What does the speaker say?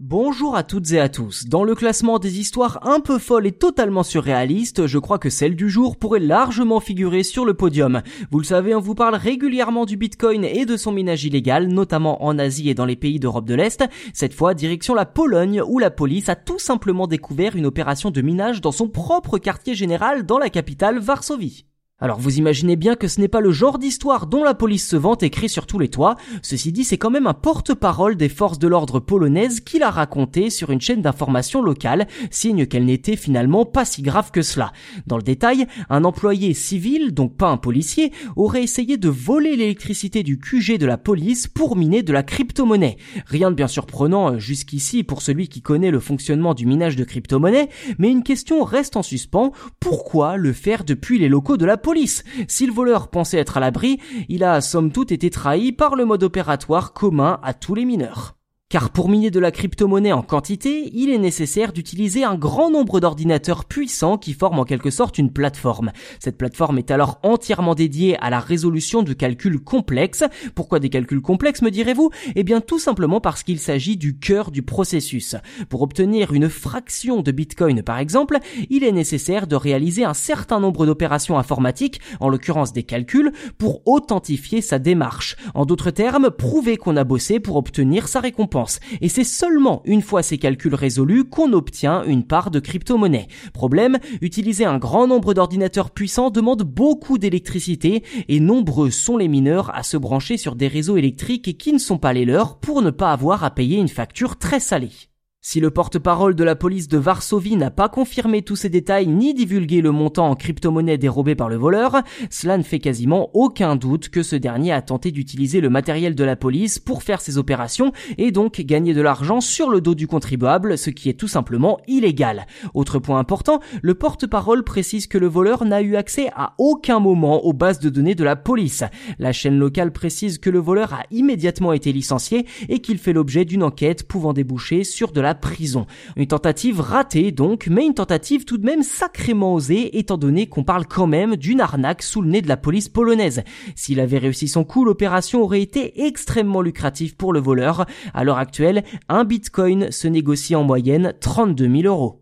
Bonjour à toutes et à tous. Dans le classement des histoires un peu folles et totalement surréalistes, je crois que celle du jour pourrait largement figurer sur le podium. Vous le savez, on vous parle régulièrement du Bitcoin et de son minage illégal, notamment en Asie et dans les pays d'Europe de l'Est. Cette fois, direction la Pologne, où la police a tout simplement découvert une opération de minage dans son propre quartier général dans la capitale Varsovie. Alors vous imaginez bien que ce n'est pas le genre d'histoire dont la police se vante écrit sur tous les toits. Ceci dit, c'est quand même un porte-parole des forces de l'ordre polonaises qui l'a raconté sur une chaîne d'information locale, signe qu'elle n'était finalement pas si grave que cela. Dans le détail, un employé civil, donc pas un policier, aurait essayé de voler l'électricité du QG de la police pour miner de la crypto-monnaie. Rien de bien surprenant euh, jusqu'ici pour celui qui connaît le fonctionnement du minage de crypto-monnaie, mais une question reste en suspens, pourquoi le faire depuis les locaux de la police police. Si le voleur pensait être à l'abri, il a somme toute été trahi par le mode opératoire commun à tous les mineurs. Car pour miner de la crypto-monnaie en quantité, il est nécessaire d'utiliser un grand nombre d'ordinateurs puissants qui forment en quelque sorte une plateforme. Cette plateforme est alors entièrement dédiée à la résolution de calculs complexes. Pourquoi des calculs complexes me direz-vous? Eh bien tout simplement parce qu'il s'agit du cœur du processus. Pour obtenir une fraction de Bitcoin par exemple, il est nécessaire de réaliser un certain nombre d'opérations informatiques, en l'occurrence des calculs, pour authentifier sa démarche. En d'autres termes, prouver qu'on a bossé pour obtenir sa récompense et c'est seulement une fois ces calculs résolus qu'on obtient une part de crypto-monnaie. Problème, utiliser un grand nombre d'ordinateurs puissants demande beaucoup d'électricité et nombreux sont les mineurs à se brancher sur des réseaux électriques qui ne sont pas les leurs pour ne pas avoir à payer une facture très salée. Si le porte-parole de la police de Varsovie n'a pas confirmé tous ces détails ni divulgué le montant en crypto-monnaie dérobé par le voleur, cela ne fait quasiment aucun doute que ce dernier a tenté d'utiliser le matériel de la police pour faire ses opérations et donc gagner de l'argent sur le dos du contribuable, ce qui est tout simplement illégal. Autre point important, le porte-parole précise que le voleur n'a eu accès à aucun moment aux bases de données de la police. La chaîne locale précise que le voleur a immédiatement été licencié et qu'il fait l'objet d'une enquête pouvant déboucher sur de prison. Une tentative ratée donc, mais une tentative tout de même sacrément osée étant donné qu'on parle quand même d'une arnaque sous le nez de la police polonaise. S'il avait réussi son coup, l'opération aurait été extrêmement lucrative pour le voleur. À l'heure actuelle, un bitcoin se négocie en moyenne 32 000 euros.